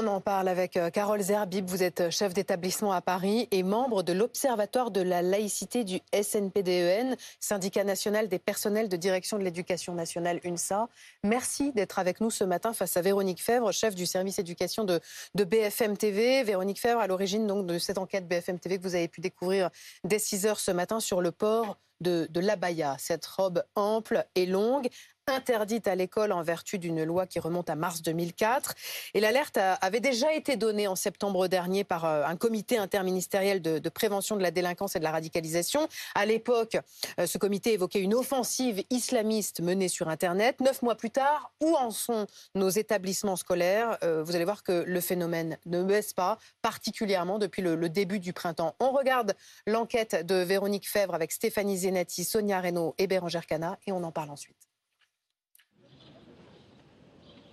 On en parle avec euh, Carole Zerbib. Vous êtes euh, chef d'établissement à Paris et membre de l'Observatoire de la laïcité du SNPDEN, e syndicat national des personnels de direction de l'éducation nationale UNSA. Merci d'être avec nous ce matin face à Véronique Fèvre, chef du service éducation de, BFM TV. Véronique Fèvre, à l'origine donc de cette enquête BFM TV que vous avez pu découvrir dès 6 heures ce matin sur le port de, de l'abaya, cette robe ample et longue, interdite à l'école en vertu d'une loi qui remonte à mars 2004. Et l'alerte avait déjà été donnée en septembre dernier par euh, un comité interministériel de, prévention de la délinquance et de la radicalisation. À l'époque, euh, ce comité évoquait une offensive islamiste menée sur Internet. Neuf mois plus tard, où en sont nos établissements scolaires? Euh, Vous allez voir que le phénomène ne baisse pas, particulièrement depuis le, début du printemps. On regarde l'enquête de Véronique Fèvre avec Stéphanie Zenati, Sonia Reynaud et Bérangère Cana et on en parle ensuite.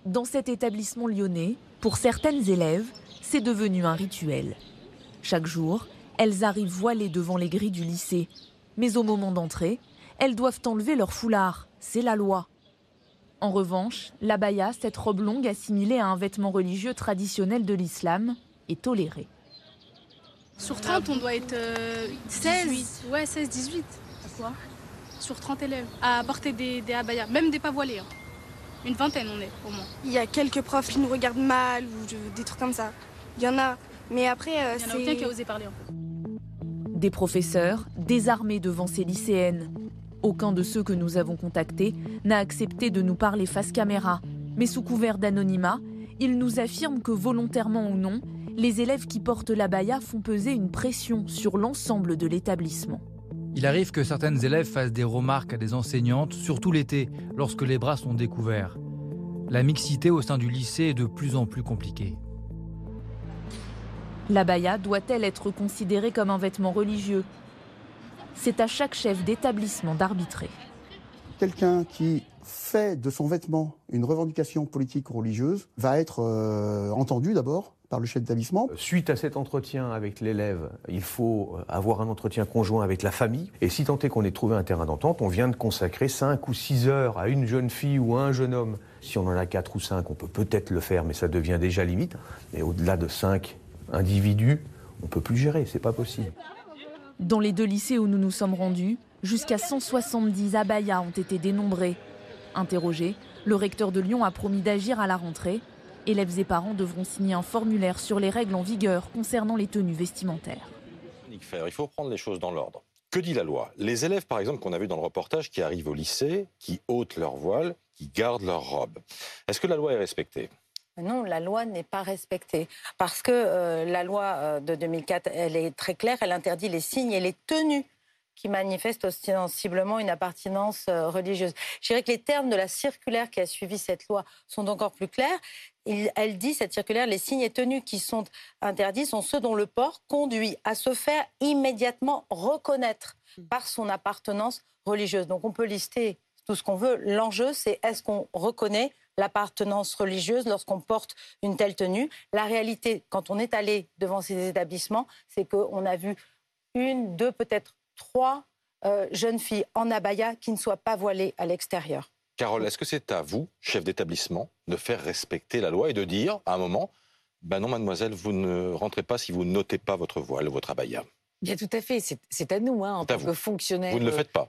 Dans cet établissement lyonnais, pour certaines élèves, c'est devenu un rituel. Chaque jour, elles arrivent voilées devant les grilles du lycée. Mais au moment d'entrer, elles doivent enlever leur foulard. C'est la loi. En revanche, l'abaya, cette robe longue assimilée à un vêtement religieux traditionnel de l'islam, est tolérée. Sur 30, on doit être 16, euh, ouais, 16, 18. quoi? Sur 30 élèves. À porter des, des abayas, même des pas voilés. Hein. Une vingtaine, on est au moins. Il y a quelques profs qui nous regardent mal ou des trucs comme ça. Il y en a. Mais après, euh, Il n'y en a aucun qui a osé parler en fait. Des professeurs désarmés devant ces lycéennes. Aucun de ceux que nous avons contactés n'a accepté de nous parler face caméra. Mais sous couvert d'anonymat, ils nous affirment que volontairement ou non, les élèves qui portent la baya font peser une pression sur l'ensemble de l'établissement. Il arrive que certaines élèves fassent des remarques à des enseignantes, surtout l'été, lorsque les bras sont découverts. La mixité au sein du lycée est de plus en plus compliquée. L'abaya doit-elle être considérée comme un vêtement religieux? C'est à chaque chef d'établissement d'arbitrer. Quelqu'un qui fait de son vêtement une revendication politique ou religieuse va être euh, entendu d'abord par le chef d'établissement. Suite à cet entretien avec l'élève, il faut euh, avoir un entretien conjoint avec la famille. Et si tant est qu'on ait trouvé un terrain d'entente, on vient de consacrer 5 ou 6 heures à une jeune fille ou à un jeune homme. Si on en a 4 ou 5, on peut peut-être le faire, mais ça devient déjà limite. Et au-delà de 5 individus, on ne peut plus gérer, c'est pas possible. Dans les deux lycées où nous nous sommes rendus, jusqu'à 170 abayas ont été dénombrés. Interrogé, le recteur de Lyon a promis d'agir à la rentrée Élèves et parents devront signer un formulaire sur les règles en vigueur concernant les tenues vestimentaires. Il faut prendre les choses dans l'ordre. Que dit la loi? Les élèves, par exemple, qu'on a vu dans le reportage, qui arrivent au lycée, qui ôtent leur voile, qui gardent leur robe. Est-ce que la loi est respectée? Non, la loi n'est pas respectée parce que euh, la loi euh, de 2004, elle est très claire, elle interdit les signes et les tenues qui manifestent ostensiblement une appartenance euh, religieuse. Je dirais que les termes de la circulaire qui a suivi cette loi sont encore plus clairs elle dit, cette circulaire, les signes et tenues qui sont interdits sont ceux dont le port conduit à se faire immédiatement reconnaître par son appartenance religieuse. Donc on peut lister tout ce qu'on veut. L'enjeu, c'est est-ce qu'on reconnaît l'appartenance religieuse lorsqu'on porte une telle tenue? La réalité, quand on est allé devant ces établissements, c'est qu'on a vu une, deux, peut-être trois euh, jeunes filles en abaya qui ne soient pas voilées à l'extérieur. Carole, est-ce que c'est à vous, chef d'établissement, de faire respecter la loi et de dire à un moment, ben non, mademoiselle, vous ne rentrez pas si vous notez pas votre voile, votre abaya Bien, tout à fait. C'est à nous, hein, en tant que fonctionnaires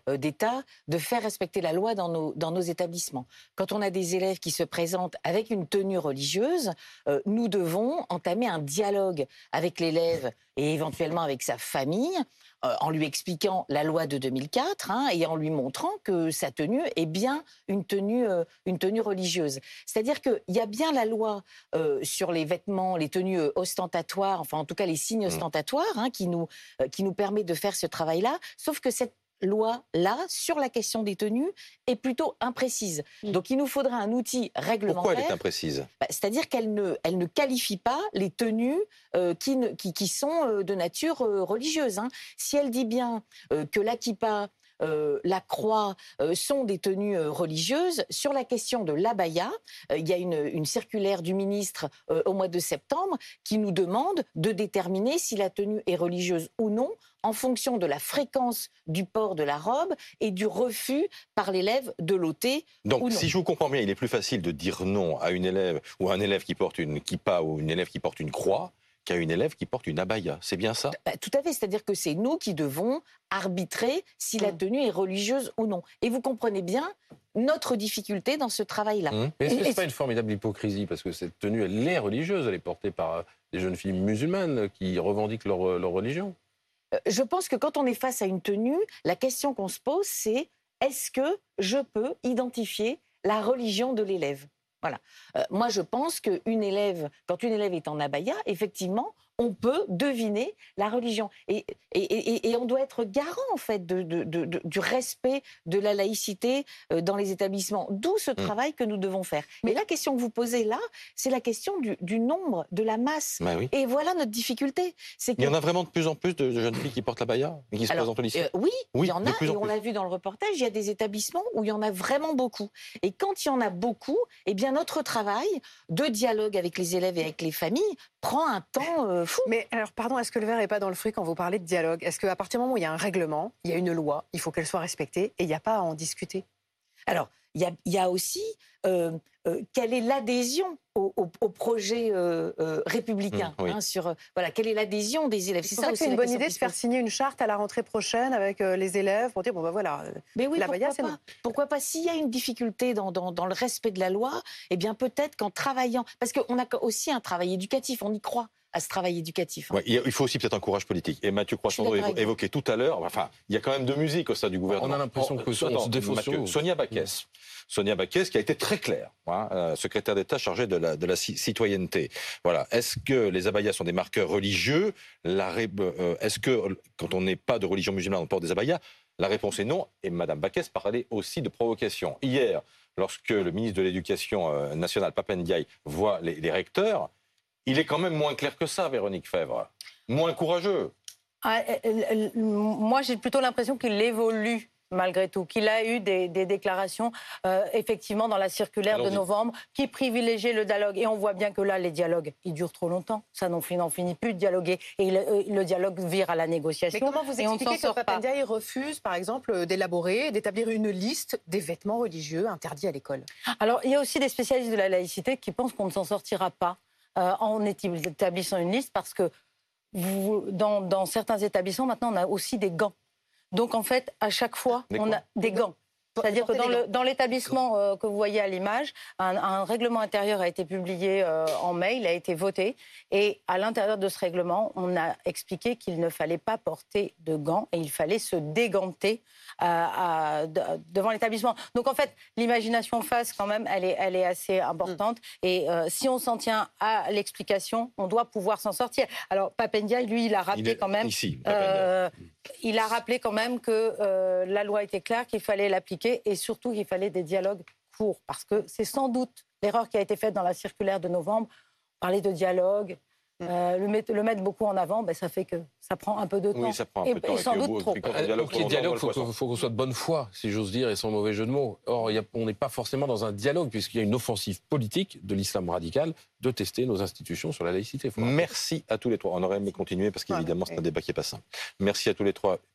euh, d'État, de faire respecter la loi dans nos, dans nos établissements. Quand on a des élèves qui se présentent avec une tenue religieuse, euh, nous devons entamer un dialogue avec l'élève et éventuellement avec sa famille euh, en lui expliquant la loi de 2004 hein, et en lui montrant que sa tenue est bien une tenue, euh, une tenue religieuse. C'est-à-dire qu'il y a bien la loi euh, sur les vêtements, les tenues ostentatoires, enfin en tout cas les signes mmh. ostentatoires, hein, qui, nous, qui nous permet de faire ce travail-là, sauf que cette loi-là, sur la question des tenues, est plutôt imprécise. Mm. Donc il nous faudra un outil réglementaire. Pourquoi elle est imprécise? Bah, C'est-à-dire qu'elle ne, elle ne qualifie pas les tenues euh, qui, qui, qui, sont euh, de nature euh, religieuse. Hein. Si elle dit bien que l'Akipa euh, la croix euh, sont des tenues euh, religieuses. Sur la question de l'abaya, il y a une, une circulaire du ministre au mois de septembre qui nous demande de déterminer si la tenue est religieuse ou non en fonction de la fréquence du port de la robe et du refus par l'élève de l'ôter Donc, ou non. si je vous comprends bien, il est plus facile de dire non à une élève ou à un élève qui porte une kippa ou une élève qui porte une croix qu'à une élève qui porte une abaya. C'est bien ça? Bah, tout à fait, c'est-à-dire que c'est nous qui devons arbitrer si la tenue est religieuse ou non. Et vous comprenez bien notre difficulté dans ce travail-là. Hum. Mais est-ce que Et- c'est pas une formidable hypocrisie? Parce que cette tenue, elle est religieuse, elle est portée par des jeunes filles musulmanes qui revendiquent leur, euh, leur religion. Euh, Je pense que quand on est face à une tenue, la question qu'on se pose, c'est est-ce que je peux identifier la religion de l'élève? Voilà. Euh, moi, je pense qu'une élève, quand une élève est en abaya, effectivement, on peut deviner la religion. Et, et- et- et on doit être garant, en fait, de- de- de- de- du respect de la laïcité euh, dans les établissements. D'où ce travail que nous devons faire. Mais la question que vous posez là, c'est la question du, du nombre, de la masse. Bah oui. Et voilà notre difficulté. Il y en a vraiment de plus en plus de jeunes filles qui portent l'abaya et qui se alors, présentent au lycée euh, oui, Oui, il y en a, et on l'a vu dans le reportage, il y a des établissements où il y en a vraiment beaucoup. Et quand il y en a beaucoup, eh bien notre travail de dialogue avec les élèves et avec les familles prend un temps euh, fou. Mais alors, pardon, est-ce que le verre n'est pas dans le fruit quand vous parlez de dialogue? Est-ce qu'à partir du moment où il y a un règlement, il y a une loi, il faut qu'elle soit respectée et il n'y a pas à en discuter? Alors, il y a, il y a aussi euh, euh, quelle est l'adhésion au, au- au projet euh, euh, républicain Mmh, oui. hein, sur, voilà, Quelle est l'adhésion des élèves? C'est ça que c'est une bonne idée de se faire signer une charte à la rentrée prochaine avec euh, les élèves pour dire bon ben voilà. Mais oui, la pourquoi c'est pas? Pourquoi pas? S'il y a une difficulté dans, dans- dans le respect de la loi, eh bien peut-être qu'en travaillant, parce qu'on a aussi un travail éducatif, on y croit à ce travail éducatif. hein. Ouais, il faut aussi peut-être un courage politique. Et Mathieu vous. évoquait tout à l'heure, enfin, il y a quand même de musique au sein du gouvernement. On a l'impression Oh, que on attends, se Mathieu. Sonia Baquès. Sonia Baquès qui a été très claire, hein, euh, secrétaire d'État chargée de la, citoyenneté. Voilà. Est-ce que les abayas sont des marqueurs religieux? Euh, Est-ce que quand on n'est pas de religion musulmane, on porte des abayas? La réponse est non. Et Madame Baquès parlait aussi de provocation. Hier, lorsque le ministre de l'Éducation euh, nationale, Papendiaï, voit les, recteurs, il est quand même moins clair que ça, Véronique Fèvre. Moins courageux. Ah, moi, j'ai plutôt l'impression qu'il évolue malgré tout, qu'il a eu des, des déclarations, euh, effectivement, dans la circulaire de novembre, qui privilégiait le dialogue. Et on voit bien que là, les dialogues, ils durent trop longtemps. Ça n'en finit, plus de dialoguer. Et le, euh, le dialogue vire à la négociation. Mais comment vous expliquez que. Papandiaï refuse, par exemple, euh, d'élaborer, d'établir une liste des vêtements religieux interdits à l'école? Alors, il y a aussi des spécialistes de la laïcité qui pensent qu'on ne s'en sortira pas euh, en établissant une liste parce que vous- dans, dans certains établissements, maintenant, on a aussi des gants. Donc, en fait, à chaque fois, Des on a des gants. C'est-à-dire que dans l'établissement euh, que vous voyez à l'image, un, un règlement intérieur a été publié euh, en mai, il a été voté. Et à l'intérieur de ce règlement, on a expliqué qu'il ne fallait pas porter de gants et il fallait se déganter euh, à- de- devant l'établissement. Donc en fait, l'imagination face, quand même, elle est, elle est assez importante. Et euh, si on s'en tient à l'explication, on doit pouvoir s'en sortir. Alors Papendia, lui, il a rappelé Il est quand même. ici, il a rappelé quand même que euh, la loi était claire, qu'il fallait l'appliquer et surtout qu'il fallait des dialogues courts. Parce que c'est sans doute l'erreur qui a été faite dans la circulaire de novembre. Parler de dialogue, euh, le, mettre, le mettre beaucoup en avant, ben, ça fait que ça prend un peu de temps. Oui, ça prend un et, peu de temps. et sans Et que doute trop. Euh, Pour qu'il y ait dialogue, envoie il faut qu'on poisson. faut qu'on soit de bonne foi, si j'ose dire, et sans mauvais jeu de mots. Or, il y a- on n'est pas forcément dans un dialogue, puisqu'il y a une offensive politique de l'islam radical de tester nos institutions sur la laïcité. Merci à tous les trois. On aurait aimé continuer parce qu'évidemment, c'est un débat qui n'est pas simple. Merci à tous les trois.